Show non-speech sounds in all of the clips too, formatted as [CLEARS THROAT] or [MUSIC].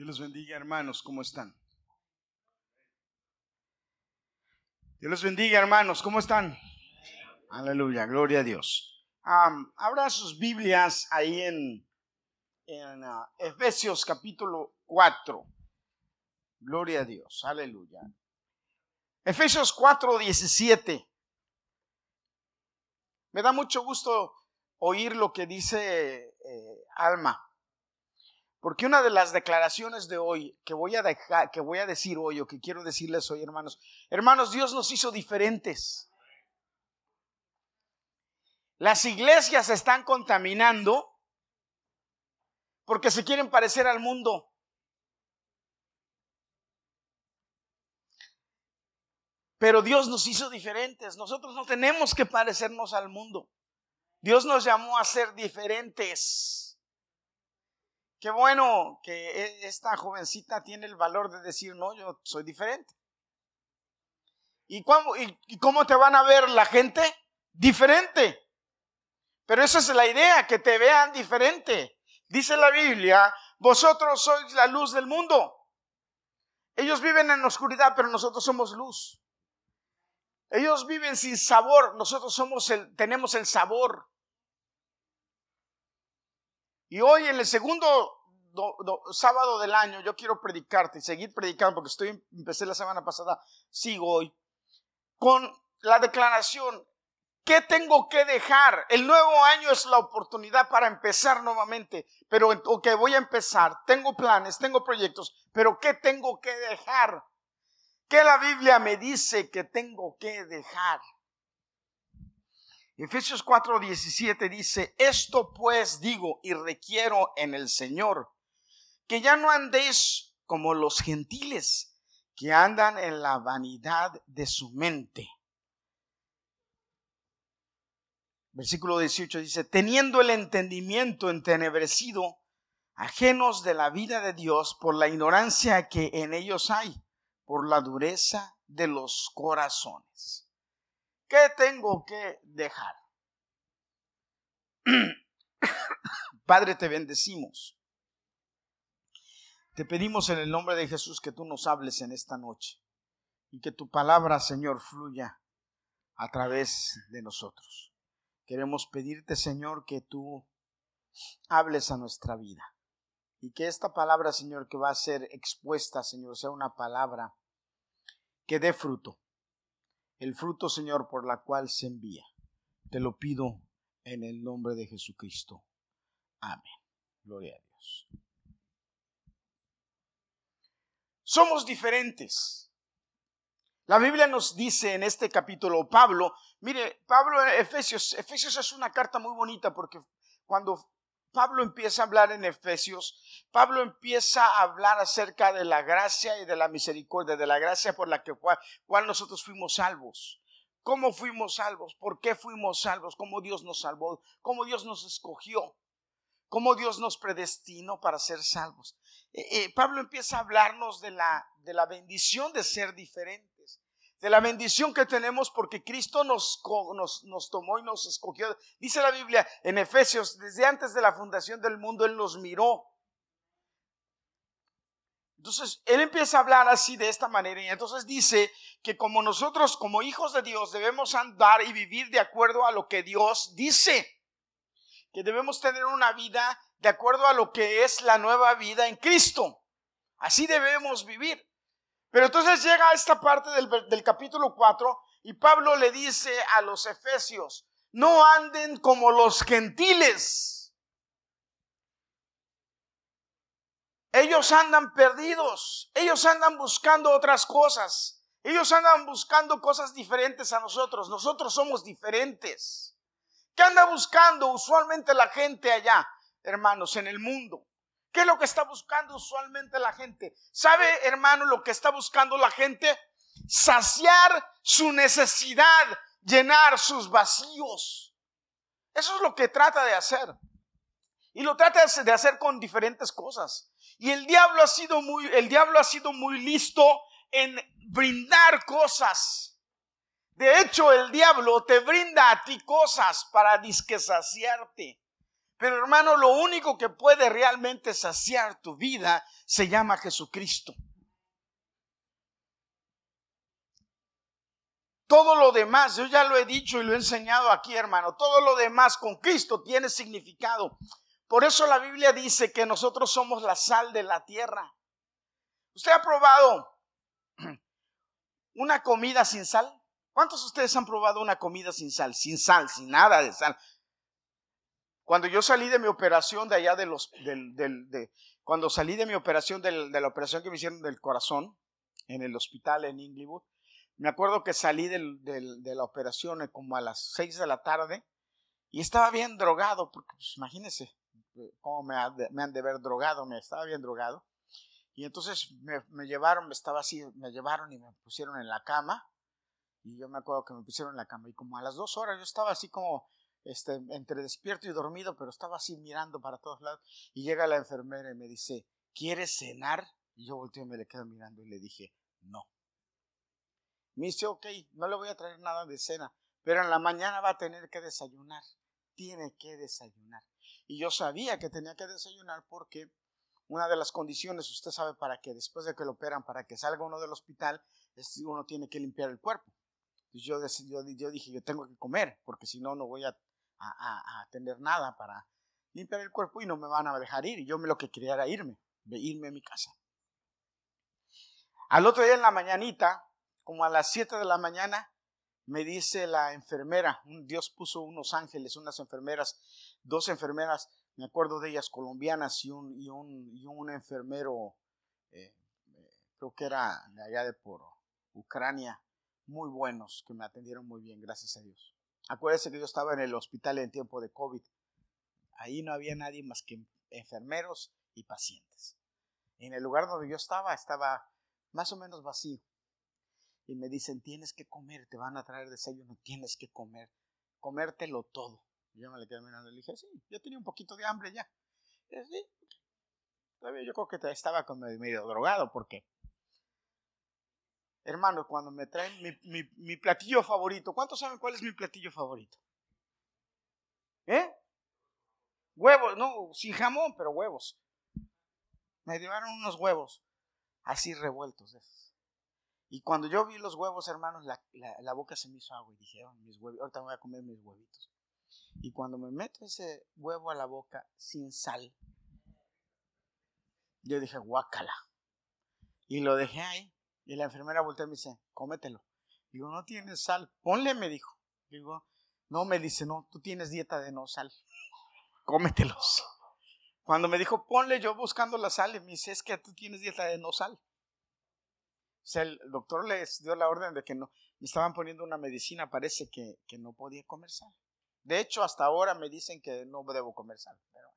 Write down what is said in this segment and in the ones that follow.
Dios los bendiga, hermanos, ¿cómo están? Dios los bendiga, hermanos, ¿cómo están? Aleluya, gloria a Dios. abra sus Biblias ahí en, en ah, Efesios capítulo 4. Gloria a Dios, aleluya. Efesios 4, 17. Me da mucho gusto oír lo que dice eh, Alma. Porque una de las declaraciones de hoy que voy a dejar, que voy a decir hoy o que quiero decirles hoy, hermanos, hermanos, Dios nos hizo diferentes. Las iglesias se están contaminando porque se quieren parecer al mundo. Pero Dios nos hizo diferentes. Nosotros no tenemos que parecernos al mundo. Dios nos llamó a ser diferentes. Qué bueno que e, esta jovencita tiene el valor de decir, no, yo soy diferente. ¿Y cómo, y, cómo te van a ver la gente? Diferente. Pero esa es la idea, que te vean diferente. Dice la Biblia, vosotros sois la luz del mundo. Ellos viven en oscuridad, pero nosotros somos luz. Ellos viven sin sabor, nosotros somos el, tenemos el sabor. Y hoy en el segundo sábado del año yo quiero predicarte y seguir predicando porque estoy empecé la semana pasada, sigo hoy con la declaración ¿Qué tengo que dejar? El nuevo año es la oportunidad para empezar nuevamente, pero ok, voy a empezar, tengo planes, tengo proyectos, pero ¿qué tengo que dejar? ¿Qué la Biblia me dice que tengo que dejar? Efesios 4:17 dice, esto pues digo y requiero en el Señor, que ya no andéis como los gentiles, que andan en la vanidad de su mente. Versículo 18 dice, teniendo el entendimiento entenebrecido, ajenos de la vida de Dios por la ignorancia que en ellos hay, por la dureza de los corazones. ¿Qué tengo que dejar? [COUGHS] Padre, te bendecimos. Te pedimos en el nombre de Jesús que tú nos hables en esta noche y que tu palabra, Señor, fluya a través de nosotros. Queremos pedirte, Señor, que tú hables a nuestra vida y que esta palabra, Señor, que va a ser expuesta, Señor, sea una palabra que dé fruto, el fruto, Señor, por la cual se envía. Te lo pido en el nombre de Jesucristo. Amén. Gloria a Dios. Somos diferentes. La Biblia nos dice en este capítulo, Pablo, mire, Pablo Efesios, Efesios es una carta muy bonita porque cuando Pablo empieza a hablar en Efesios, Pablo empieza a hablar acerca de la gracia y de la misericordia, de la gracia por la que cual nosotros fuimos salvos. ¿Cómo fuimos salvos? ¿Por qué fuimos salvos? ¿Cómo Dios nos salvó? ¿Cómo Dios nos escogió? ¿Cómo Dios nos predestinó para ser salvos? Eh, eh, Pablo empieza a hablarnos de la, de la bendición de ser diferentes de la bendición que tenemos porque Cristo nos, nos, nos, tomó y nos escogió. Dice la Biblia en Efesios, desde antes de la fundación del mundo, Él nos miró. Entonces, Él empieza a hablar así de esta manera y entonces dice que como nosotros, como hijos de Dios, debemos andar y vivir de acuerdo a lo que Dios dice. Que debemos tener una vida de acuerdo a lo que es la nueva vida en Cristo. Así debemos vivir. Pero entonces llega esta parte del, capítulo 4 y Pablo le dice a los efesios, no anden como los gentiles. Ellos andan perdidos, ellos andan buscando otras cosas, ellos andan buscando cosas diferentes a nosotros, nosotros somos diferentes. ¿Qué anda buscando usualmente la gente allá, hermanos, en el mundo? ¿Qué es lo que está buscando usualmente la gente? ¿Sabe, hermano, lo que está buscando la gente? Saciar su necesidad, llenar sus vacíos. Eso es lo que trata de hacer. Y lo trata de hacer con diferentes cosas. Y el diablo ha sido muy, el diablo ha sido muy listo en brindar cosas. De hecho, el diablo te brinda a ti cosas para disque saciarte Pero hermano, lo único que puede realmente saciar tu vida se llama Jesucristo. Todo lo demás, yo ya lo he dicho y lo he enseñado aquí, hermano, todo lo demás con Cristo tiene significado. Por eso la Biblia dice que nosotros somos la sal de la tierra. ¿Usted ha probado [CLEARS THROAT] una comida sin sal? ¿Cuántos de ustedes han probado una comida sin sal? Sin sal, sin nada de sal. Cuando yo salí de mi operación de allá de los, del, de, cuando salí de mi operación de la operación que me hicieron del corazón en el hospital en Inglewood, me acuerdo que salí de la operación como a las 6 de la tarde y estaba bien drogado, porque pues, imagínense cómo me, me, han de ver drogado, me estaba bien drogado. Y entonces me, me, llevaron, me estaba así, me llevaron y me pusieron en la cama. Y yo me acuerdo que me pusieron en la cama y como a las dos horas yo estaba así como este, entre despierto y dormido, pero estaba así mirando para todos lados. Y llega la enfermera y me dice, ¿quieres cenar? Y yo volteo y me le quedo mirando y le dije, no. Me dice, ok, no le voy a traer nada de cena, pero en la mañana va a tener que desayunar. Tiene que desayunar. Y yo sabía que tenía que desayunar porque una de las condiciones, usted sabe, para que después de que lo operan, para que salga uno del hospital, uno tiene que limpiar el cuerpo. Yo, yo, yo dije, yo tengo que comer, porque si no, no voy a, a, a, tener nada para limpiar el cuerpo y no me van a dejar ir. Y yo me lo que quería era irme, irme a mi casa. Al otro día en la mañanita, como a las 7 de la mañana, me dice la enfermera, Dios puso unos ángeles, unas enfermeras, dos enfermeras, me acuerdo de ellas colombianas y un, y un, y un enfermero, eh, eh, creo que era de allá de por Ucrania, muy buenos, que me atendieron muy bien, gracias a Dios. Acuérdese que yo estaba en el hospital en tiempo de COVID. Ahí no había nadie más que enfermeros y pacientes. En el lugar donde yo estaba, estaba más o menos vacío y me dicen, tienes que comer, te van a traer desayuno, tienes que comer, comértelo todo. Yo me le quedé mirando y le dije, sí, yo tenía un poquito de hambre ya. Y sí, todavía yo creo que estaba medio drogado porque, hermano, cuando me traen mi, mi, platillo favorito, ¿cuántos saben cuál es mi platillo favorito? ¿Eh? Huevos, no, sin jamón, pero huevos. Me llevaron unos huevos así revueltos. Esos. Y cuando yo vi los huevos, hermanos, la, la, boca se me hizo agua y dije, oh, mis huevos, ahorita voy a comer mis huevitos. Y cuando me meto ese huevo a la boca sin sal, yo dije, guácala. Y lo dejé ahí. Y la enfermera volteó y me dice, cómetelo. Digo, no tienes sal. Ponle, me dijo. Digo, no, me dice, no, tú tienes dieta de no sal. [LAUGHS] Cómetelos. Cuando me dijo, ponle, yo buscando la sal, y me dice, es que tú tienes dieta de no sal. O sea, el doctor les dio la orden de que no, me estaban poniendo una medicina, parece que, que no podía comer sal. De hecho, hasta ahora me dicen que no debo comer sal. Pero...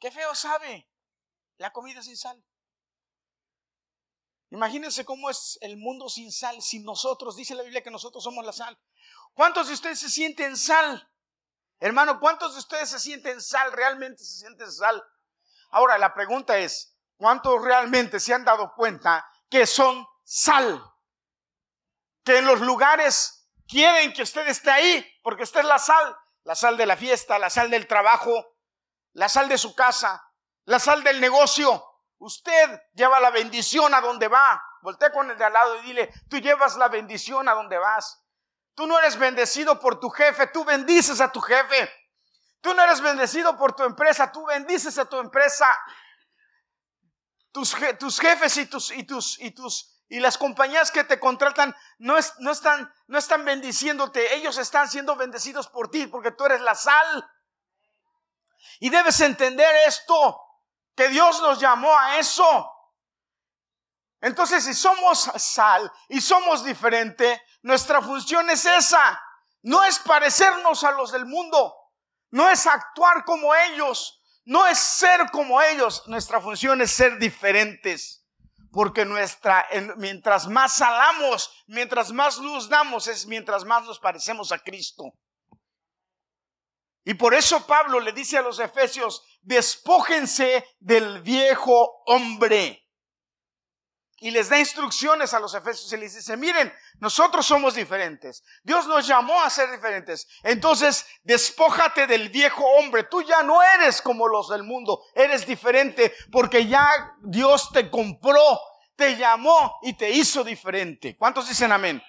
Qué feo sabe la comida sin sal. Imagínense cómo es el mundo sin sal, sin nosotros. Dice la Biblia que nosotros somos la sal. ¿Cuántos de ustedes se sienten sal? Hermano, ¿cuántos de ustedes se sienten sal? ¿Realmente se sienten sal? Ahora, la pregunta es, ¿Cuántos realmente se han dado cuenta que son sal? Que en los lugares quieren que usted esté ahí, porque usted es la sal, la sal de la fiesta, la sal del trabajo, la sal de su casa, la sal del negocio. Usted lleva la bendición a donde va. Voltea con el de al lado y dile, tú llevas la bendición a donde vas. Tú no eres bendecido por tu jefe, tú bendices a tu jefe. Tú no eres bendecido por tu empresa, tú bendices a tu empresa tus, tus jefes y tus, y tus, y tus, y las compañías que te contratan no, es, no, están, no están bendiciéndote, ellos están siendo bendecidos por ti porque tú eres la sal. Y debes entender esto, que Dios nos llamó a eso. Entonces, si somos sal y somos diferente, nuestra función es esa. No es parecernos a los del mundo, no es actuar como ellos, no es ser como ellos, nuestra función es ser diferentes. Porque nuestra, mientras más salamos, mientras más luz damos, es mientras más nos parecemos a Cristo. Y por eso Pablo le dice a los efesios, despójense del viejo hombre. y les da instrucciones a los efesios y les dice, miren, nosotros somos diferentes. Dios nos llamó a ser diferentes. Entonces, despójate del viejo hombre. Tú ya no eres como los del mundo. Eres diferente porque ya Dios te compró, te llamó y te hizo diferente. ¿Cuántos dicen amén?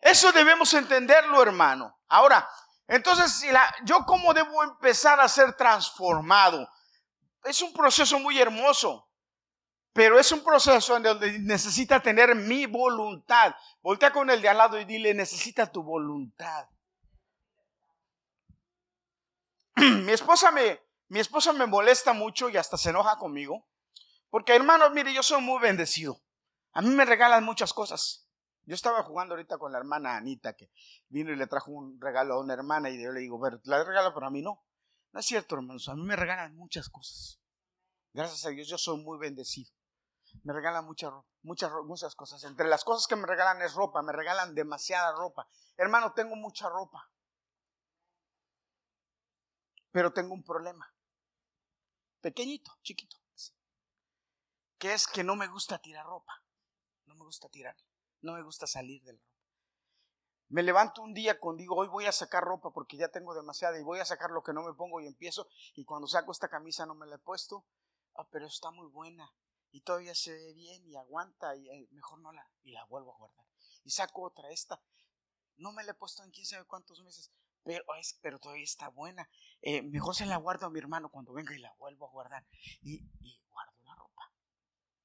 Eso debemos entenderlo, hermano. Ahora, entonces, yo cómo debo empezar a ser transformado. Es un proceso muy hermoso. Pero es un proceso en donde necesita tener mi voluntad. Voltea con el de al lado y dile, necesita tu voluntad. [CLEARS THROAT] mi esposa me, mi esposa me molesta mucho y hasta se enoja conmigo. Porque hermano, mire, yo soy muy bendecido. A mí me regalan muchas cosas. Yo estaba jugando ahorita con la hermana Anita, que vino y le trajo un regalo a una hermana, y yo le digo, pero la regala para mí no. No es cierto, hermanos, a mí me regalan muchas cosas. Gracias a Dios, yo soy muy bendecido me regalan muchas, muchas, muchas cosas. Entre las cosas que me regalan es ropa, me regalan demasiada ropa. Hermano, tengo mucha ropa. Pero tengo un problema. Pequeñito, chiquito. Que es que no me gusta tirar ropa. No me gusta tirar. No me gusta salir de la ropa. Me levanto un día con digo, hoy voy a sacar ropa porque ya tengo demasiada y voy a sacar lo que no me pongo y empiezo. Y cuando saco esta camisa no me la he puesto. Ah, pero está muy buena y todavía se ve bien y aguanta y eh, mejor no la y la vuelvo a guardar y saco otra esta no me la he puesto en quién sabe cuántos meses pero es pero todavía está buena eh, mejor se la guardo a mi hermano cuando venga y la vuelvo a guardar y, guardo la ropa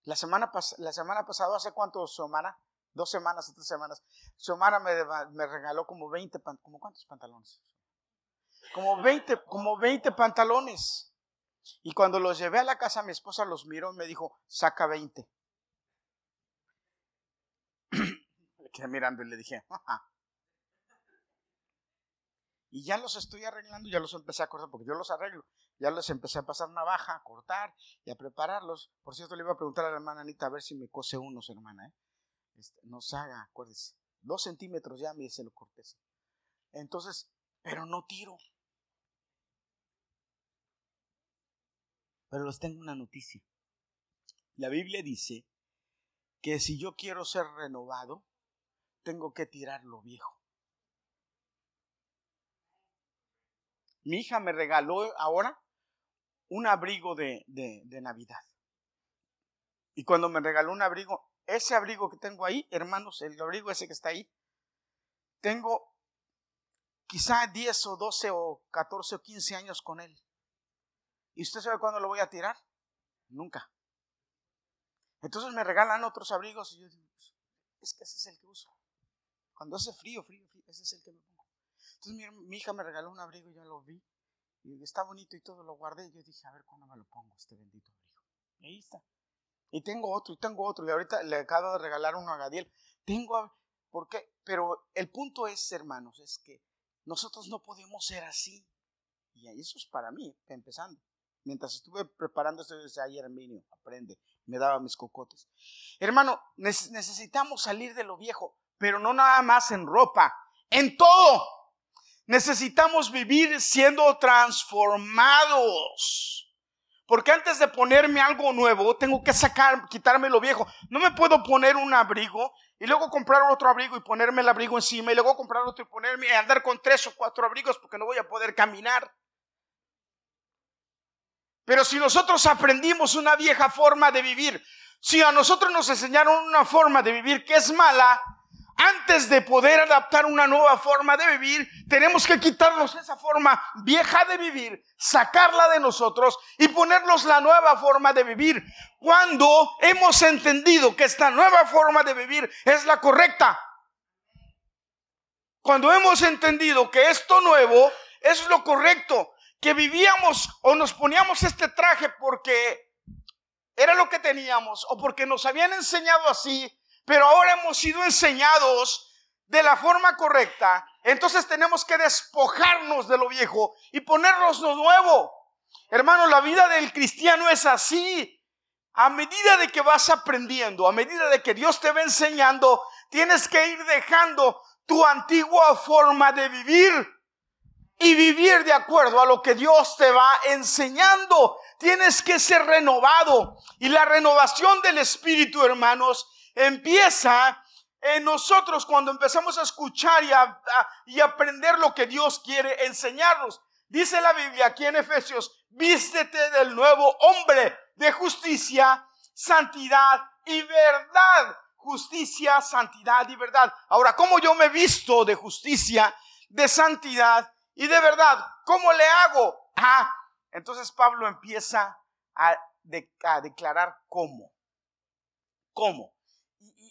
la semana la semana pasada hace cuántos semana dos semanas tres semanas Xiomara me, regaló como 20 como cuántos pantalones como 20 como 20 pantalones y cuando los llevé a la casa, mi esposa los miró y me dijo, saca 20. Le [CLEARS THROAT] quedé mirando y le dije, Y ya los estoy arreglando, ya los empecé a cortar, porque yo los arreglo. Ya les empecé a pasar navaja, a cortar y a prepararlos. Por cierto, le iba a preguntar a la hermana Anita a ver si me cose unos, hermana. ¿eh? Este, nos haga, acuérdese. Dos centímetros ya, me se lo corté. Entonces, pero no tiro. Pero les tengo una noticia. La Biblia dice que si yo quiero ser renovado, tengo que tirar lo viejo. Mi hija me regaló ahora un abrigo de, de, Navidad. Y cuando me regaló un abrigo, ese abrigo que tengo ahí, hermanos, el abrigo ese que está ahí, tengo quizá 10 o 12 o 14 o 15 años con él. ¿Y usted sabe cuándo lo voy a tirar? Nunca. Entonces me regalan otros abrigos y yo digo, pues, es que ese es el que uso. Cuando hace frío, frío, frío, ese es el que me pongo. Entonces mi, hija me regaló un abrigo y yo lo vi. Y está bonito y todo, lo guardé. Y yo dije, a ver cuándo me lo pongo, este bendito abrigo. Y ahí está. Y tengo otro, y tengo otro. Y ahorita le acabo de regalar uno a Gadiel. Tengo, ¿por qué? Pero el punto es, hermanos, es que nosotros no podemos ser así. Y eso es para mí, empezando. Mientras estuve preparando esto, yo decía, ay, Herminio, aprende. Me daba mis cocotes. Hermano, necesitamos salir de lo viejo, pero no nada más en ropa, en todo. Necesitamos vivir siendo transformados. Porque antes de ponerme algo nuevo, tengo que sacar, quitarme lo viejo. No me puedo poner un abrigo y luego comprar otro abrigo y ponerme el abrigo encima y luego comprar otro y ponerme y andar con tres o cuatro abrigos porque no voy a poder caminar. Pero si nosotros aprendimos una vieja forma de vivir, si a nosotros nos enseñaron una forma de vivir que es mala, antes de poder adaptar una nueva forma de vivir, tenemos que quitarnos esa forma vieja de vivir, sacarla de nosotros y ponernos la nueva forma de vivir. Cuando hemos entendido que esta nueva forma de vivir es la correcta. Cuando hemos entendido que esto nuevo es lo correcto que vivíamos o nos poníamos este traje porque era lo que teníamos o porque nos habían enseñado así, pero ahora hemos sido enseñados de la forma correcta, entonces tenemos que despojarnos de lo viejo y ponernos lo nuevo. Hermano, la vida del cristiano es así. A medida de que vas aprendiendo, a medida de que Dios te va enseñando, tienes que ir dejando tu antigua forma de vivir y vivir de acuerdo a lo que Dios te va enseñando. Tienes que ser renovado. Y la renovación del Espíritu, hermanos, empieza en nosotros cuando empezamos a escuchar y, a, y aprender lo que Dios quiere enseñarnos. Dice la Biblia aquí en Efesios, vístete del nuevo hombre de justicia, santidad y verdad. Justicia, santidad y verdad. Ahora, ¿cómo yo me visto de justicia, de santidad y de verdad? ¿Cómo le hago? Ah, entonces Pablo empieza a, declarar cómo. ¿Cómo?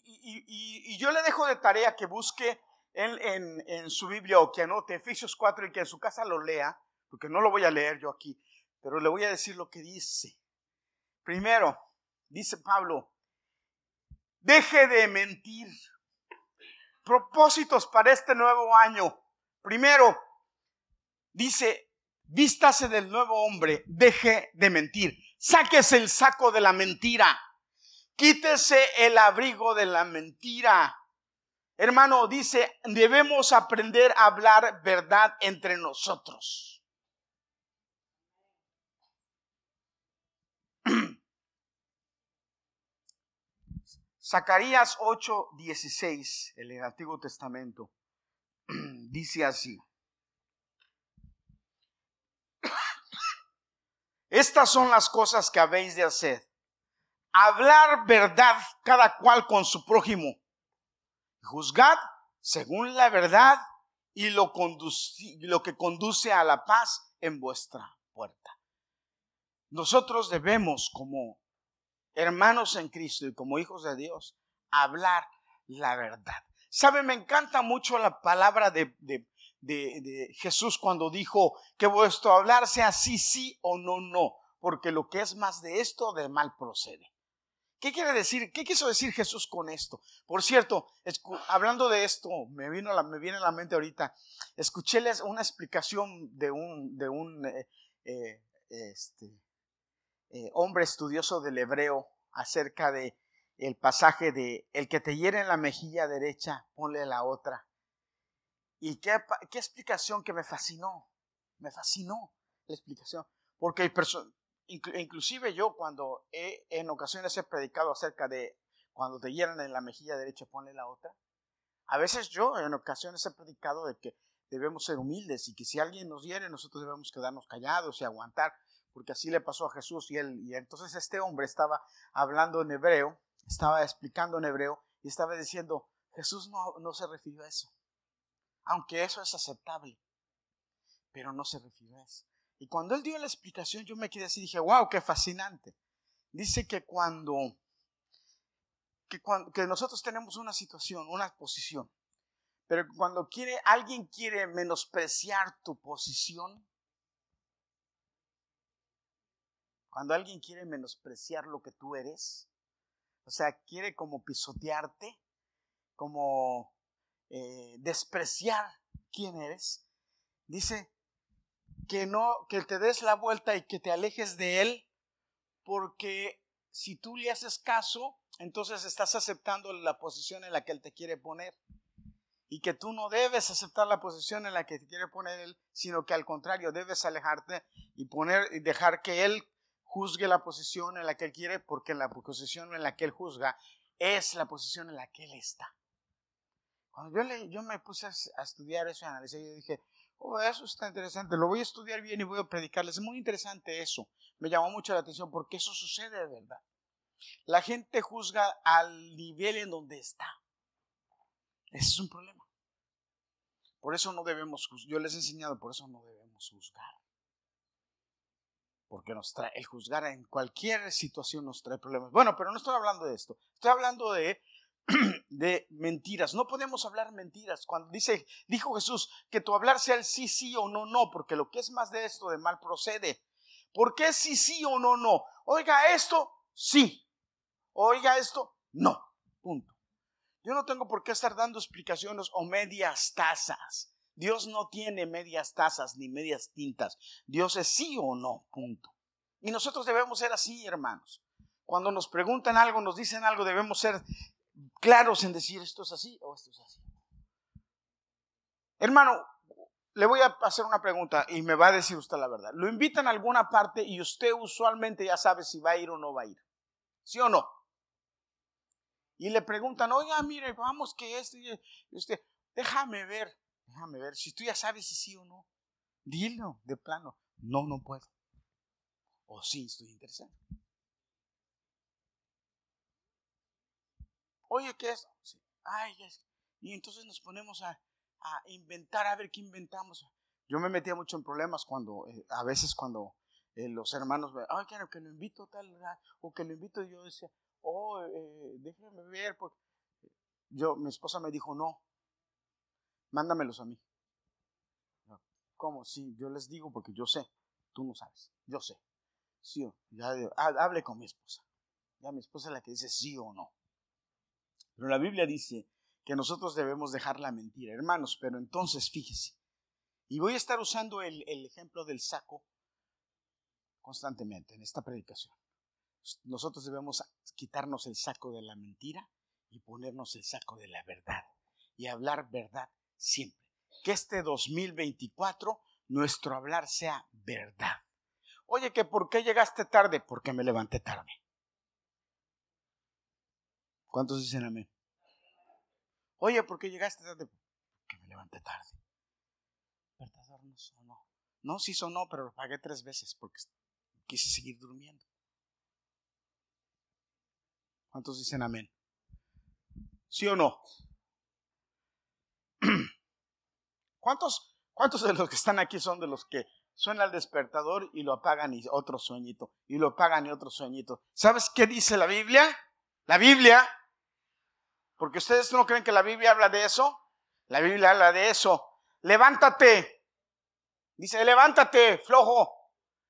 Y, yo le dejo de tarea que busque en, en, su Biblia o que anote Efesios 4 y que en su casa lo lea, porque no lo voy a leer yo aquí, pero le voy a decir lo que dice. Primero, dice Pablo, deje de mentir. Propósitos para este nuevo año. Primero, dice, vístase del nuevo hombre, deje de mentir. Sáquese el saco de la mentira. Quítese el abrigo de la mentira. Hermano, dice, debemos aprender a hablar verdad entre nosotros. [CLEARS THROAT] Zacarías 8:16, en el Antiguo Testamento, [CLEARS THROAT] dice así. [CLEARS THROAT] Estas son las cosas que habéis de hacer. Hablar verdad cada cual con su prójimo. Juzgad según la verdad y lo, lo que conduce a la paz en vuestra puerta. Nosotros debemos como hermanos en Cristo y como hijos de Dios, hablar la verdad. ¿Sabe? Me encanta mucho la palabra de, Jesús cuando dijo que vuestro hablar sea sí, sí o no, no, porque lo que es más de esto, de mal procede. ¿Qué quiere decir? ¿Qué quiso decir Jesús con esto? Por cierto, hablando de esto, me, vino la, me viene a la mente ahorita, escuchéles una explicación de un, de un eh, eh, este, eh, hombre estudioso del hebreo acerca de el pasaje de el que te hiere en la mejilla derecha, ponle la otra. Y qué, qué explicación que me fascinó, me fascinó la explicación, porque inclusive yo cuando he, en ocasiones he predicado acerca de cuando te hieren en la mejilla derecha, ponle la otra. A veces yo en ocasiones he predicado de que debemos ser humildes y que si alguien nos hiere, nosotros debemos quedarnos callados y aguantar porque así le pasó a Jesús y él. Y entonces este hombre estaba hablando en hebreo, estaba explicando en hebreo y estaba diciendo, Jesús no, no se refirió a eso. Aunque eso es aceptable, pero no se refirió a eso. Y cuando él dio la explicación, yo me quedé así dije, wow, qué fascinante. Dice que cuando, que cuando que nosotros tenemos una situación, una posición, pero cuando quiere, alguien quiere menospreciar tu posición, Cuando alguien quiere menospreciar lo que tú eres, o sea, quiere como pisotearte, como eh, despreciar quién eres, dice que no, que te des la vuelta y que te alejes de él, porque si tú le haces caso, entonces estás aceptando la posición en la que él te quiere poner. Y que tú no debes aceptar la posición en la que te quiere poner él, sino que al contrario debes alejarte y poner y dejar que él juzgue la posición en la que él quiere, porque la posición en la que él juzga es la posición en la que él está. Cuando yo, le, yo me puse a, estudiar eso y analizar, yo dije, oh, eso está interesante, lo voy a estudiar bien y voy a predicarles. Es muy interesante eso. Me llamó mucho la atención porque eso sucede de verdad. La gente juzga al nivel en donde está. Ese es un problema. Por eso no debemos, yo les he enseñado, por eso no debemos juzgar porque nos trae, el juzgar en cualquier situación nos trae problemas. Bueno, pero no estoy hablando de esto, estoy hablando de, [CLEARS THROAT] de mentiras. No podemos hablar mentiras. Cuando dice, dijo Jesús, que tu hablar sea el sí, sí o no, no, porque lo que es más de esto de mal procede. ¿Por qué sí, sí o no, no? Oiga esto, sí. Oiga esto, no. Punto. Yo no tengo por qué estar dando explicaciones o medias tazas. Dios no tiene medias tazas ni medias tintas. Dios es sí o no, punto. Y nosotros debemos ser así, hermanos. Cuando nos preguntan algo, nos dicen algo, debemos ser claros en decir esto es así o esto es así. Hermano, le voy a hacer una pregunta y me va a decir usted la verdad. Lo invitan a alguna parte y usted usualmente ya sabe si va a ir o no va a ir. ¿Sí o no? y le preguntan, oiga, mire, vamos que este, y usted, déjame ver, déjame ver, si tú ya sabes si sí o no, dilo de plano, no, no puedo. O sí, estoy interesado. Oye, ¿qué es? Ay, Y entonces nos ponemos a, a, inventar, a ver qué inventamos. Yo me metía mucho en problemas cuando, eh, a veces cuando eh, los hermanos me, ay, quiero que lo invito tal, o que lo invito, yo decía, oh, eh, déjeme ver, porque yo, mi esposa me dijo, no, mándamelos a mí. ¿Cómo? Sí, yo les digo porque yo sé, tú no sabes, yo sé. Sí, ya, hable con mi esposa. Ya mi esposa es la que dice sí o no. Pero la Biblia dice que nosotros debemos dejar la mentira, hermanos, pero entonces fíjese. Y voy a estar usando el, ejemplo del saco constantemente en esta predicación. Nosotros debemos quitarnos el saco de la mentira y ponernos el saco de la verdad y hablar verdad siempre. Que este 2024 nuestro hablar sea verdad. Oye, que por qué llegaste tarde? Porque me levanté tarde. ¿Cuántos dicen amén? Oye, ¿por qué llegaste tarde? Porque me levanté tarde. ¿Verdad no sonó? No, sí sonó, pero lo pagué tres veces porque quise seguir durmiendo. ¿Cuántos dicen amén? ¿Sí o no? [CLEARS THROAT] ¿Cuántos, ¿Cuántos de los que están aquí son de los que suena el despertador y lo apagan y otro sueñito, y lo apagan y otro sueñito? ¿Sabes qué dice la Biblia? La Biblia, porque ustedes no creen que la Biblia habla de eso. La Biblia habla de eso. Levántate. Dice, levántate, flojo.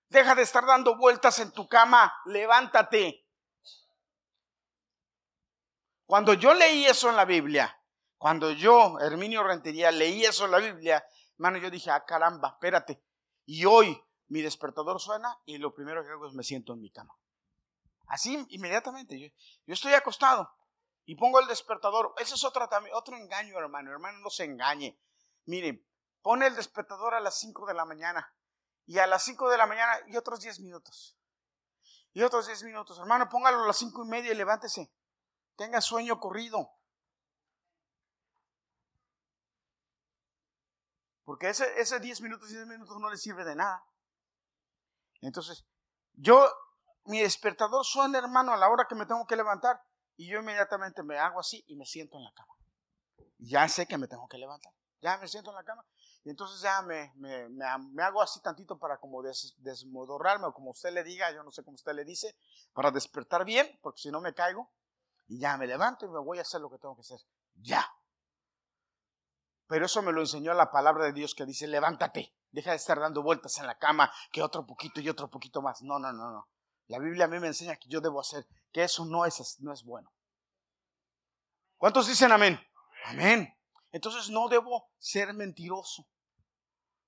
Deja de estar dando vueltas en tu cama, levántate. Cuando yo leí eso en la Biblia, cuando yo, Herminio Rentería, leí eso en la Biblia, hermano, yo dije, ah, caramba, espérate. Y hoy mi despertador suena y lo primero que hago es me siento en mi cama. Así inmediatamente. Yo, yo estoy acostado y pongo el despertador. Ese es otro, otro engaño, hermano. Hermano, no se engañe. Miren, pone el despertador a las 5 de la mañana y a las 5 de la mañana y otros 10 minutos. Y otros 10 minutos. Hermano, póngalo a las 5 y media y levántese. Tenga sueño corrido. Porque ese, ese 10 minutos, 10 minutos no le sirve de nada. Entonces, yo, mi despertador suena, hermano, a la hora que me tengo que levantar. Y yo inmediatamente me hago así y me siento en la cama. Ya sé que me tengo que levantar. Ya me siento en la cama y entonces ya me, me, me, hago así tantito para como desmodorrarme o como usted le diga, yo no sé cómo usted le dice, para despertar bien, porque si no me caigo. Y ya me levanto y me voy a hacer lo que tengo que hacer. Ya. Pero eso me lo enseñó la palabra de Dios que dice, levántate, deja de estar dando vueltas en la cama, que otro poquito y otro poquito más. No, no, no, no. La Biblia a mí me enseña que yo debo hacer, que eso no es, no es bueno. ¿Cuántos dicen amén? Amén. Entonces no debo ser mentiroso.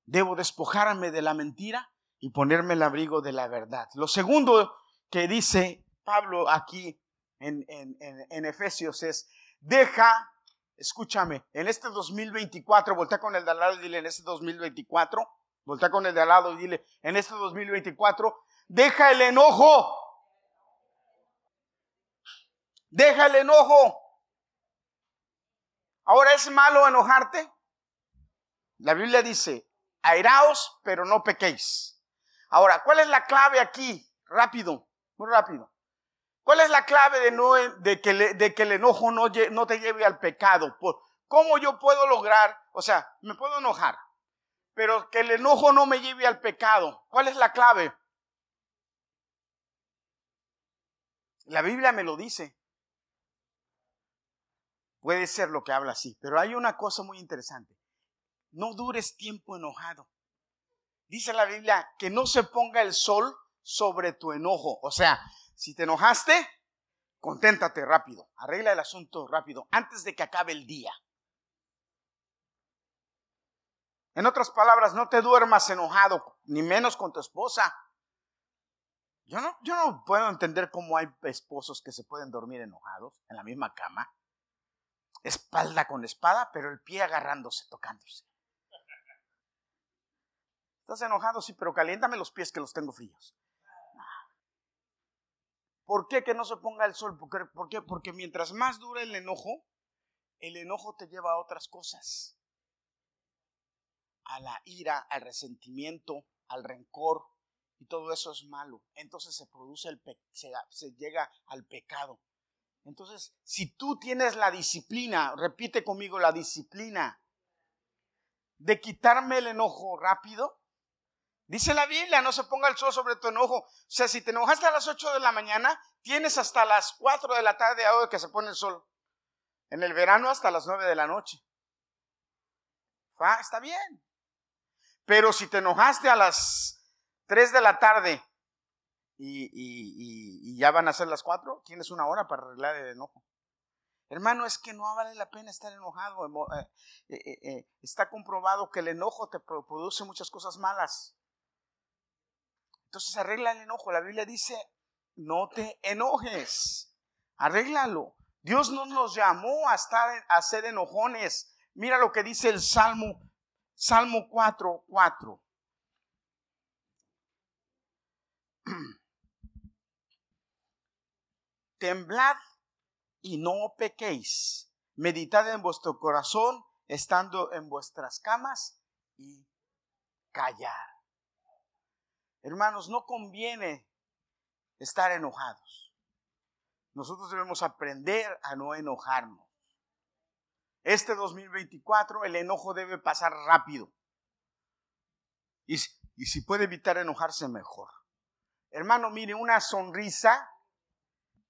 Debo despojarme de la mentira y ponerme el abrigo de la verdad. Lo segundo que dice Pablo aquí en, en, Efesios es, deja, escúchame, en este 2024, voltea con el de al lado y dile, en este 2024, voltea con el de al lado y dile, en este 2024, deja el enojo. Deja el enojo. Ahora es malo enojarte. La Biblia dice, airaos, pero no pequéis. Ahora, ¿cuál es la clave aquí? Rápido, muy rápido. ¿Cuál es la clave de, no, de, que, el enojo no, no te lleve al pecado? ¿Cómo yo puedo lograr? O sea, me puedo enojar, pero que el enojo no me lleve al pecado. ¿Cuál es la clave? La Biblia me lo dice. Puede ser lo que habla así, pero hay una cosa muy interesante no dures tiempo enojado. Dice la Biblia que no se ponga el sol sobre tu enojo. O sea, si te enojaste, conténtate rápido, arregla el asunto rápido, antes de que acabe el día. En otras palabras, no te duermas enojado, ni menos con tu esposa. Yo no, yo no puedo entender cómo hay esposos que se pueden dormir enojados en la misma cama, espalda con espada, pero el pie agarrándose, tocándose. Estás enojado, sí, pero caliéntame los pies que los tengo fríos. ¿Por qué que no se ponga el sol? ¿Por qué? Porque mientras más dura el enojo, el enojo te lleva a otras cosas. A la ira, al resentimiento, al rencor, y todo eso es malo. Entonces se produce el se, se llega al pecado. Entonces, si tú tienes la disciplina, repite conmigo la disciplina de quitarme el enojo rápido, dice la Biblia, no se ponga el sol sobre tu enojo. O sea, si te enojaste a las 8 de la mañana, tienes hasta las 4 de la tarde ahora que se pone el sol. En el verano hasta las 9 de la noche. Está bien. Pero si te enojaste a las 3 de la tarde y, ya van a ser las cuatro, tienes una hora para arreglar el enojo. Hermano, es que no vale la pena estar enojado. Eh, eh, eh, está comprobado que el enojo te produce muchas cosas malas. Entonces arregla el enojo. La Biblia dice, no te enojes. Arréglalo. Dios no nos llamó a estar a ser enojones. Mira lo que dice el Salmo, Salmo 4, 4. [CLEARS THROAT] temblad y no pequéis. Meditad en vuestro corazón, estando en vuestras camas y callar. Hermanos, no conviene estar enojados. Nosotros debemos aprender a no enojarnos. Este 2024 el enojo debe pasar rápido. Y, y si puede evitar enojarse, mejor. Hermano, mire, una sonrisa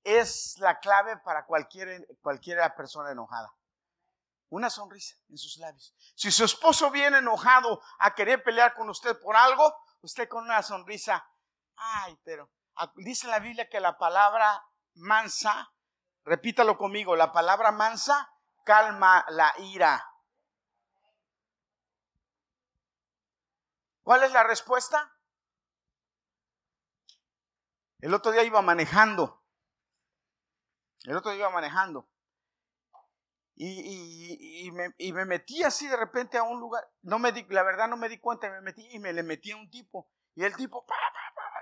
es la clave para cualquier, cualquier persona enojada. Una sonrisa en sus labios. Si su esposo viene enojado a querer pelear con usted por algo, usted con una sonrisa, ay, pero dice la Biblia que la palabra mansa, repítalo conmigo, la palabra mansa calma la ira. ¿Cuál es la respuesta? El otro día iba manejando el otro día iba manejando. Y, me, metí así de repente a un lugar. No me di, la verdad no me di cuenta, me metí y me le metí a un tipo. Y el tipo pa,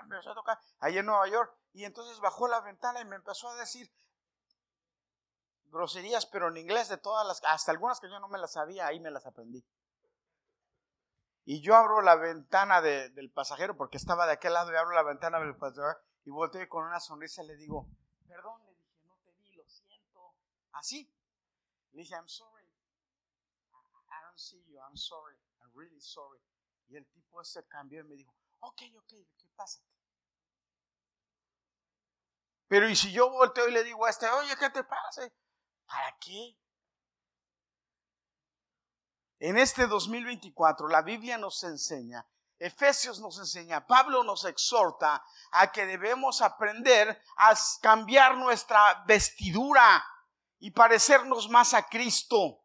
empezó a tocar ahí en Nueva York. Y entonces bajó la ventana y me empezó a decir groserías, pero en inglés de todas las, hasta algunas que yo no me las sabía, ahí me las aprendí. Y yo abro la ventana del pasajero, porque estaba de aquel lado, y abro la ventana del pasajero, y volteo con una sonrisa le digo, perdón, Así. Le dije, I'm sorry. I don't see you. I'm sorry. I'm really sorry. Y el tipo ese cambió y me dijo, ok, ok, ¿qué pasa? Pero y si yo volteo y le digo a este, oye, ¿qué te pasa? ¿Para qué? En este 2024 la Biblia nos enseña, Efesios nos enseña, Pablo nos exhorta a que debemos aprender a cambiar nuestra vestidura y parecernos más a Cristo.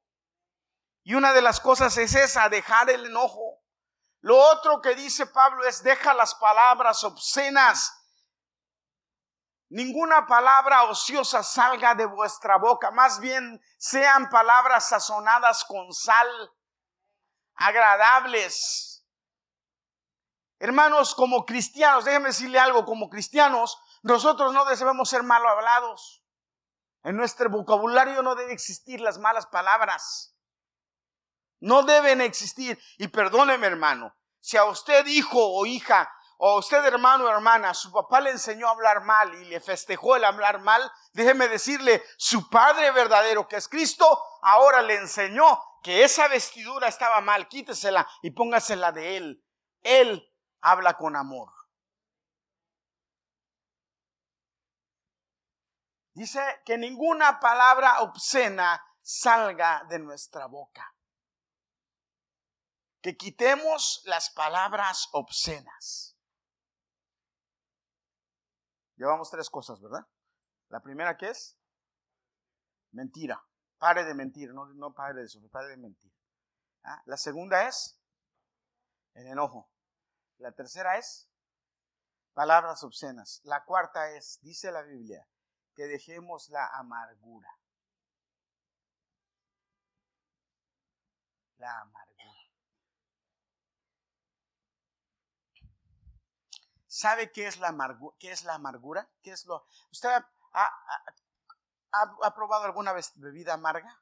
Y una de las cosas es esa, dejar el enojo. Lo otro que dice Pablo es, deja las palabras obscenas. Ninguna palabra ociosa salga de vuestra boca, más bien sean palabras sazonadas con sal, agradables. Hermanos, como cristianos, déjenme decirle algo, como cristianos, nosotros no debemos ser mal hablados. En nuestro vocabulario no deben existir las malas palabras. No deben existir. Y perdóneme, hermano, si a usted, hijo o hija, o a usted, hermano o hermana, su papá le enseñó a hablar mal y le festejó el hablar mal, déjeme decirle, su Padre verdadero, que es Cristo, ahora le enseñó que esa vestidura estaba mal, quítesela y póngasela de Él. Él habla con amor. Dice que ninguna palabra obscena salga de nuestra boca. Que quitemos las palabras obscenas. Llevamos tres cosas, ¿verdad? La primera que es mentira. Pare de mentir, no, no pare de eso, pare de mentir. ¿Ah? La segunda es el enojo. La tercera es palabras obscenas. La cuarta es, dice la Biblia, que dejemos la amargura. La amargura. ¿Sabe qué es la, amargura? ¿Qué es la amargura? ¿Qué es lo? ¿Usted ha probado alguna vez bebida amarga?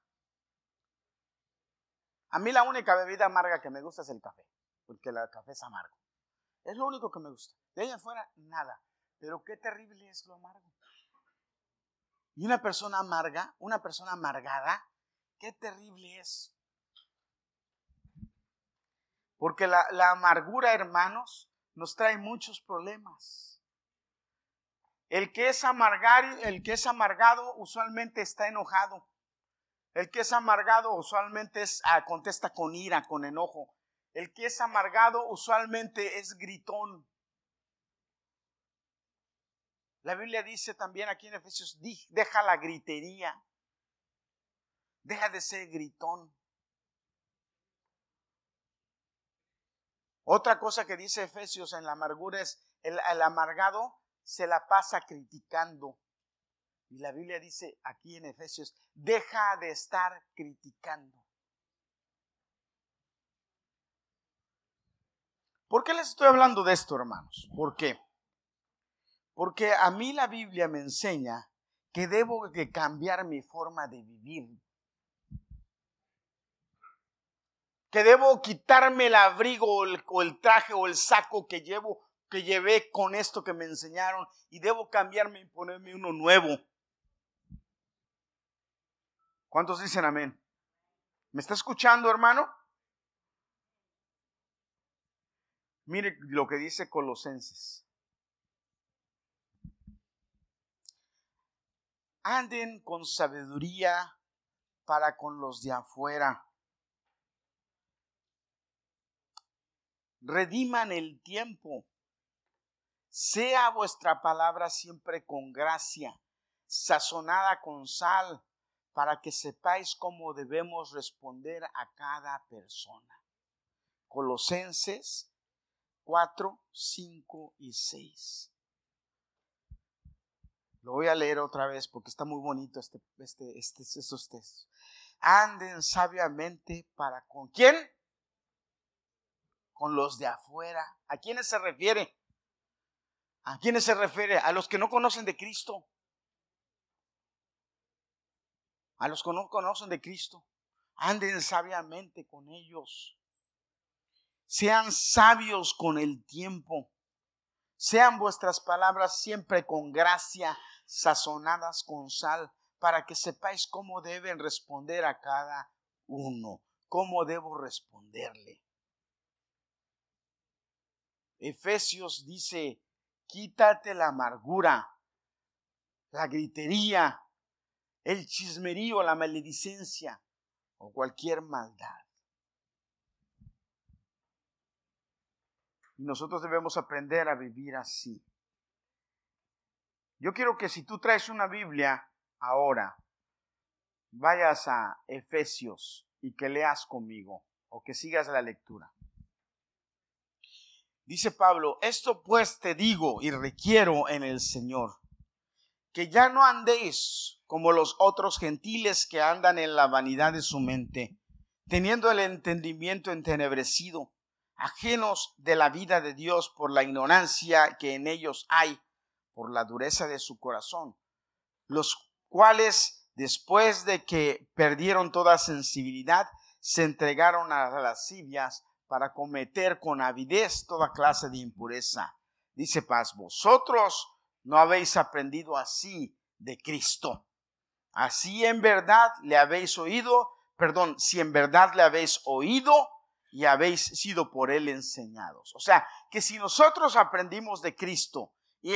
A mí la única bebida amarga que me gusta es el café, porque el café es amargo. Es lo único que me gusta. De ahí afuera, nada. Pero qué terrible es lo amargo. Y una persona amarga, una persona amargada, qué terrible es. Porque la, la amargura, hermanos, nos trae muchos problemas. El que es amargar, el que es amargado usualmente está enojado. El que es amargado usualmente es, ah, contesta con ira, con enojo. El que es amargado usualmente es gritón. La Biblia dice también aquí en Efesios, deja la gritería. Deja de ser gritón. Otra cosa que dice Efesios en la amargura es, el, amargado se la pasa criticando. Y la Biblia dice aquí en Efesios, deja de estar criticando. ¿Por qué les estoy hablando de esto, hermanos? ¿Por qué? Porque a mí la Biblia me enseña que debo de cambiar mi forma de vivir. Que debo quitarme el abrigo o el, traje o el saco que llevo, que llevé con esto que me enseñaron y debo cambiarme y ponerme uno nuevo. ¿Cuántos dicen amén? ¿Me está escuchando, hermano? Mire lo que dice Colosenses. Anden con sabiduría para con los de afuera. Rediman el tiempo. Sea vuestra palabra siempre con gracia, sazonada con sal para que sepáis cómo debemos responder a cada persona. Colosenses 4, 5 y 6. Lo voy a leer otra vez porque está muy bonito este, este, este, estos textos. Anden sabiamente para con quién? Con los de afuera. ¿A quiénes se refiere? ¿A quiénes se refiere? A los que no conocen de Cristo a los que no conocen de Cristo. Anden sabiamente con ellos. Sean sabios con el tiempo. Sean vuestras palabras siempre con gracia, sazonadas con sal, para que sepáis cómo deben responder a cada uno, cómo debo responderle. Efesios dice, quítate la amargura, la gritería, el chismerío, la maledicencia o cualquier maldad. Y nosotros debemos aprender a vivir así. Yo quiero que si tú traes una Biblia ahora, vayas a Efesios y que leas conmigo o que sigas la lectura. Dice Pablo, esto pues te digo y requiero en el Señor, que ya no andéis como los otros gentiles que andan en la vanidad de su mente, teniendo el entendimiento entenebrecido, ajenos de la vida de Dios por la ignorancia que en ellos hay, por la dureza de su corazón, los cuales, después de que perdieron toda sensibilidad, se entregaron a las lascivias para cometer con avidez toda clase de impureza. Dice Paz, vosotros no habéis aprendido así de Cristo Así en verdad le habéis oído, perdón, si en verdad le habéis oído y habéis sido por él enseñados. O sea, que si nosotros aprendimos de Cristo y,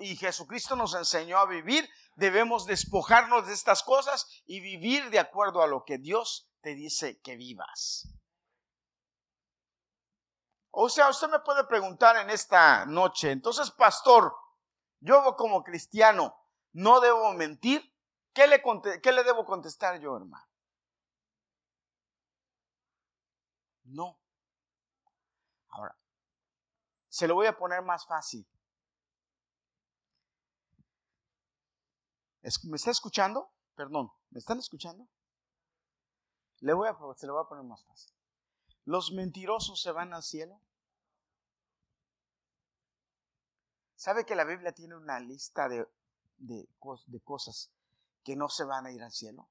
y, Jesucristo nos enseñó a vivir, debemos despojarnos de estas cosas y vivir de acuerdo a lo que Dios te dice que vivas. O sea, usted me puede preguntar en esta noche, entonces, pastor, yo como cristiano, ¿no debo mentir? ¿Qué le, ¿Qué le debo contestar yo, hermano? No. Ahora, se lo voy a poner más fácil. ¿Me está escuchando? Perdón, ¿me están escuchando? Le voy a, se lo voy a poner más fácil. ¿Los mentirosos se van al cielo? ¿Sabe que la Biblia tiene una lista de, de, de cosas que no se van a ir al cielo?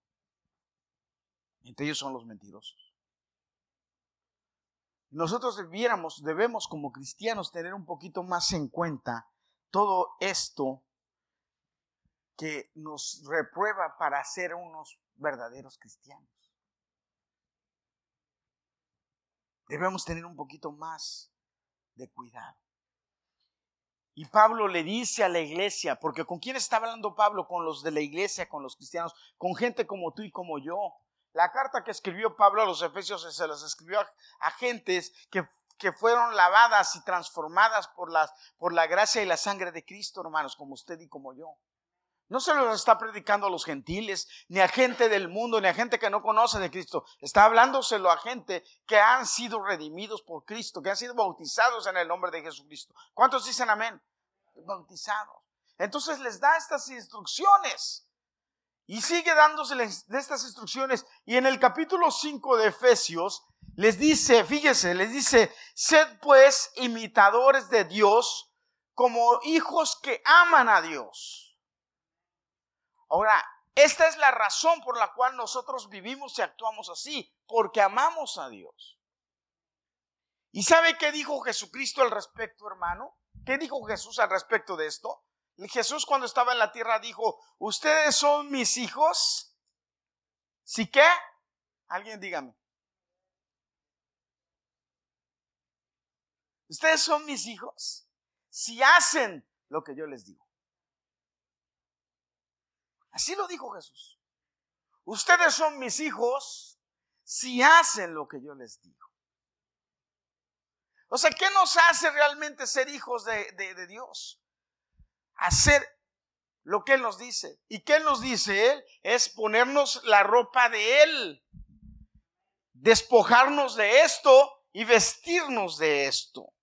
Entre ellos son los mentirosos. Nosotros debiéramos, debemos como cristianos tener un poquito más en cuenta todo esto que nos reprueba para ser unos verdaderos cristianos. Debemos tener un poquito más de cuidado. Y Pablo le dice a la iglesia, porque ¿con quién está hablando Pablo? Con los de la iglesia, con los cristianos, con gente como tú y como yo. La carta que escribió Pablo a los Efesios se las escribió a, gentes que, que, fueron lavadas y transformadas por, las, por la gracia y la sangre de Cristo, hermanos, como usted y como yo. No se los está predicando a los gentiles, ni a gente del mundo, ni a gente que no conoce de Cristo. Está hablándoselo a gente que han sido redimidos por Cristo, que han sido bautizados en el nombre de Jesucristo. ¿Cuántos dicen amén? Bautizados. Entonces les da estas instrucciones. Y sigue dándoseles estas instrucciones. Y en el capítulo 5 de Efesios les dice, fíjese, les dice, sed pues imitadores de Dios como hijos que aman a Dios Ahora, esta es la razón por la cual nosotros vivimos y actuamos así, porque amamos a Dios. ¿Y sabe qué dijo Jesucristo al respecto, hermano? ¿Qué dijo Jesús al respecto de esto? Jesús cuando estaba en la tierra dijo, ustedes son mis hijos. ¿Sí qué? Alguien dígame. Ustedes son mis hijos si hacen lo que yo les digo. Así lo dijo Jesús. Ustedes son mis hijos si hacen lo que yo les digo. O sea, ¿qué nos hace realmente ser hijos de, Dios? Hacer lo que Él nos dice. ¿Y qué nos dice Él? Es ponernos la ropa de Él. Despojarnos de esto y vestirnos de esto.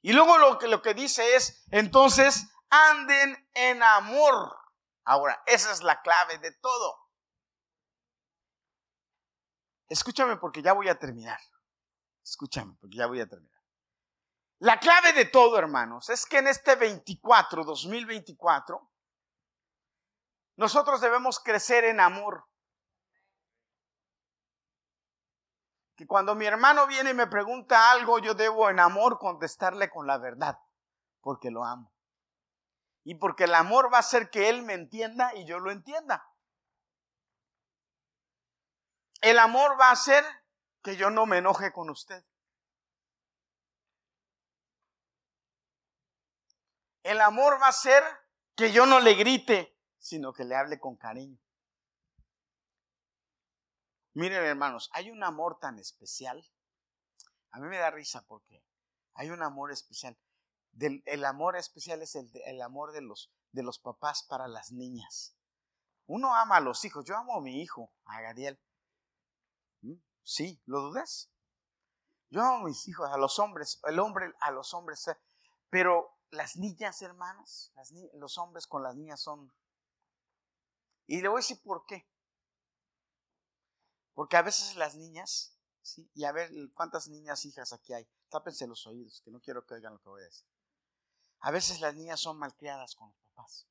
Y luego lo que, lo que dice es, entonces, anden en amor. Ahora, esa es la clave de todo. Escúchame porque ya voy a terminar. Escúchame porque ya voy a terminar. La clave de todo, hermanos, es que en este 24, 2024, nosotros debemos crecer en amor. Que cuando mi hermano viene y me pregunta algo, yo debo en amor contestarle con la verdad, porque lo amo. Y porque el amor va a hacer que Él me entienda y yo lo entienda. El amor va a hacer que yo no me enoje con usted. El amor va a hacer que yo no le grite, sino que le hable con cariño. Miren hermanos, hay un amor tan especial. A mí me da risa porque hay un amor especial el amor especial es el, amor de los, de los papás para las niñas. Uno ama a los hijos. Yo amo a mi hijo, a Gadiel. ¿Mm? Sí, ¿lo dudas? Yo amo a mis hijos, a los hombres, el hombre a los hombres. Eh, pero las niñas, hermanas, los hombres con las niñas son... Y le voy a decir por qué. Porque a veces las niñas, ¿sí? y a ver cuántas niñas hijas aquí hay. Tápense los oídos, que no quiero que oigan lo que voy a decir. A veces las niñas son malcriadas con los papás.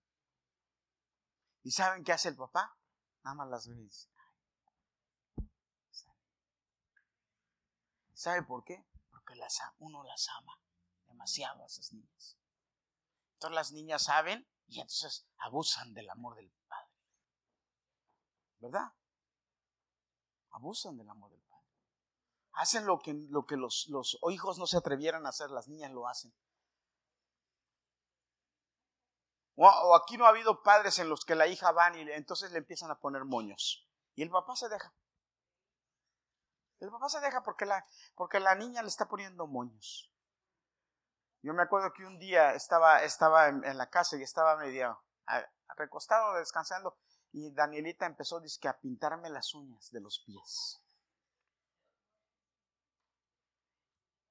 ¿Y saben qué hace el papá? Nada más las ve ¿Sabe por qué? Porque uno las ama demasiado a esas niñas. Entonces las niñas saben y entonces abusan del amor del padre. ¿Verdad? Abusan del amor del padre. Hacen lo que, lo que los, hijos no se atrevieran a hacer, las niñas lo hacen. O, aquí no ha habido padres en los que la hija van y entonces le empiezan a poner moños. Y el papá se deja. El papá se deja porque la niña le está poniendo moños. Yo me acuerdo que un día estaba, estaba en, la casa y estaba medio recostado descansando y Danielita empezó a pintarme las uñas de los pies.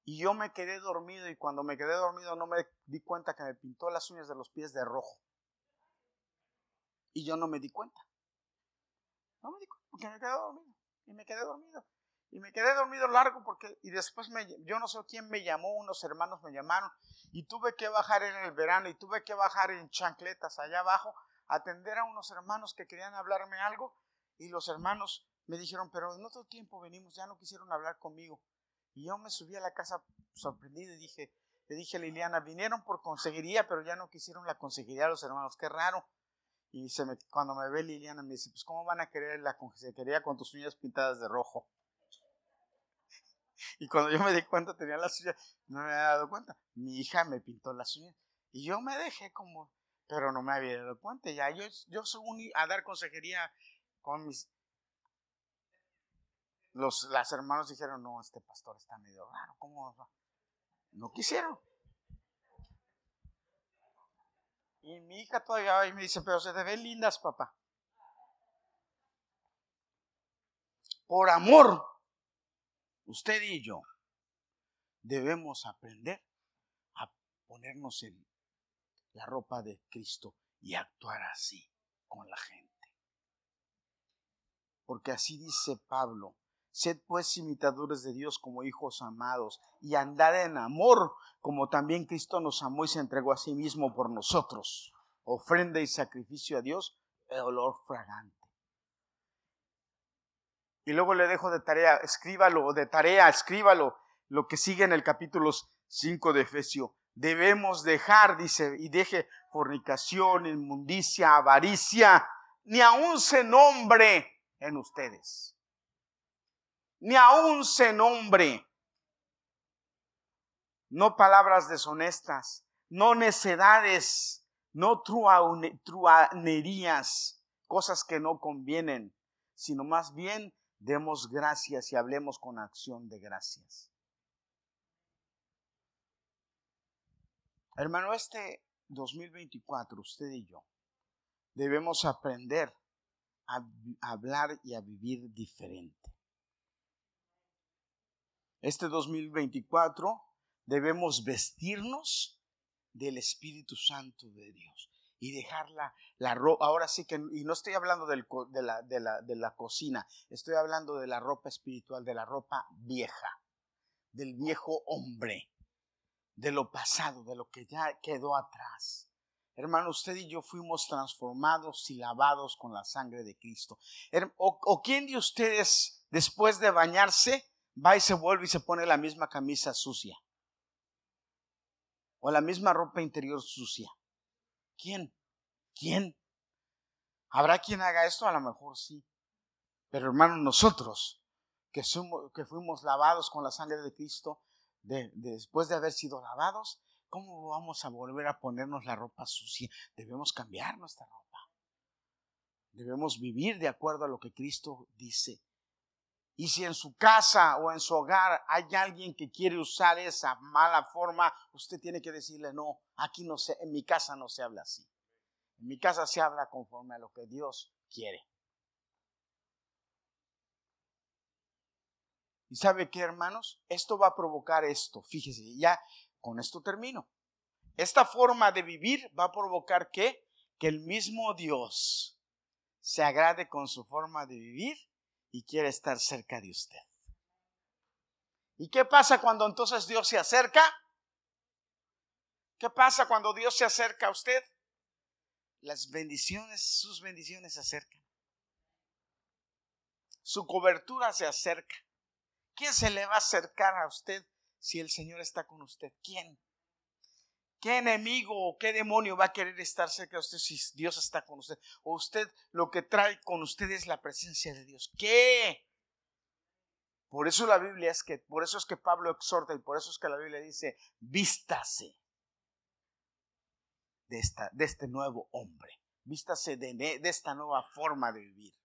Y yo me quedé dormido y cuando me quedé dormido no me di cuenta que me pintó las uñas de los pies de rojo. Y yo no me di cuenta. No me di cuenta porque me quedé dormido. Y me quedé dormido. Y me quedé dormido largo porque, y después me, yo no sé quién me llamó, unos hermanos me llamaron y tuve que bajar en el verano y tuve que bajar en chancletas allá abajo atender a unos hermanos que querían hablarme algo y los hermanos me dijeron, pero en otro tiempo venimos, ya no quisieron hablar conmigo. Y yo me subí a la casa sorprendido y dije, le dije a Liliana, vinieron por consejería, pero ya no quisieron la consejería los hermanos, qué raro. Y se me, cuando me ve Liliana me dice, pues ¿cómo van a querer la consejería con tus uñas pintadas de rojo? Y cuando yo me di cuenta tenía las uñas, no me había dado cuenta. Mi hija me pintó las uñas y yo me dejé como, pero no me había dado cuenta. Ya yo, yo soy a dar consejería con mis... Los, las hermanos dijeron, no, este pastor está medio raro, ¿cómo? No quisieron. Y mi hija todavía y me dice, pero se te ven lindas, papá. Por amor usted y yo debemos aprender a ponernos en la ropa de Cristo y actuar así con la gente. Porque así dice Pablo, sed pues imitadores de Dios como hijos amados y andad en amor como también Cristo nos amó y se entregó a sí mismo por nosotros. Ofrenda y sacrificio a Dios, el olor fragante. Y luego le dejo de tarea, escríbalo, de tarea, escríbalo, lo que sigue en el capítulo 5 de Efesio. Debemos dejar, dice, y deje fornicación, inmundicia, avaricia, ni aún se nombre en ustedes. Ni aún se nombre. No palabras deshonestas, no necedades, no truanerías, cosas que no convienen, sino más bien demos gracias y hablemos con acción de gracias. Hermano, este 2024, usted y yo, debemos aprender a hablar y a vivir diferente. Este 2024 debemos vestirnos del Espíritu Santo de Dios y dejarla la ropa, ahora sí que, y no estoy hablando de, la, de, la, de la cocina, estoy hablando de la ropa espiritual, de la ropa vieja, del viejo hombre, de lo pasado, de lo que ya quedó atrás. Hermano, usted y yo fuimos transformados y lavados con la sangre de Cristo. ¿O, o quién de ustedes, después de bañarse, va y se vuelve y se pone la misma camisa sucia? O la misma ropa interior sucia. ¿Quién? ¿Quién? ¿Habrá quien haga esto? A lo mejor sí. Pero hermanos, nosotros que, somos, que fuimos lavados con la sangre de Cristo, después de haber sido lavados, ¿cómo vamos a volver a ponernos la ropa sucia? Debemos cambiar nuestra ropa. Debemos vivir de acuerdo a lo que Cristo dice. Y si en su casa o en su hogar hay alguien que quiere usar esa mala forma, usted tiene que decirle, no, aquí no se, en mi casa no se habla así. En mi casa se habla conforme a lo que Dios quiere. ¿Y sabe qué, hermanos? Esto va a provocar esto. Fíjese, ya con esto termino. Esta forma de vivir va a provocar que, que el mismo Dios se agrade con su forma de vivir y quiere estar cerca de usted. ¿Y qué pasa cuando entonces Dios se acerca? ¿Qué pasa cuando Dios se acerca a usted? Las bendiciones, sus bendiciones se acercan. Su cobertura se acerca. ¿Quién se le va a acercar a usted si el Señor está con usted? ¿Quién? ¿Qué enemigo o qué demonio va a querer estar cerca de usted si Dios está con usted? O usted lo que trae con usted es la presencia de Dios. ¿Qué? Por eso la Biblia es que, por eso es que Pablo exhorta y por eso es que la Biblia dice, vístase de, esta, de este nuevo hombre, vístase de, de esta nueva forma de vivir.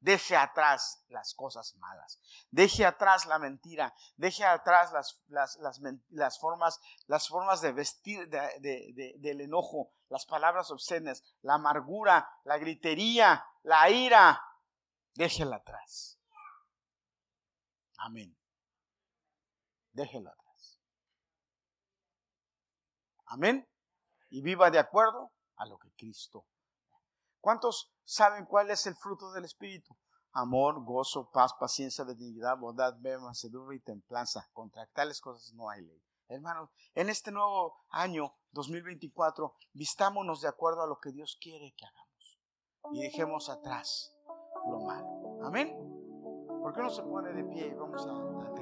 Deje atrás las cosas malas. Deje atrás la mentira. Deje atrás las, las, las, formas, las formas de vestir de, del enojo, las palabras obscenas, la amargura, la gritería, la ira. Déjela atrás. Amén. Déjela atrás. Amén. Y viva de acuerdo a lo que Cristo ¿Cuántos saben cuál es el fruto del Espíritu? amor, gozo, paz, paciencia, dignidad, bondad, mansedumbre y templanza. Contra tales cosas no hay ley. Hermanos, en este nuevo año 2024, vistámonos de acuerdo a lo que Dios quiere que hagamos. Y dejemos atrás lo malo. Amén. ¿Por qué no se pone de pie? Vamos a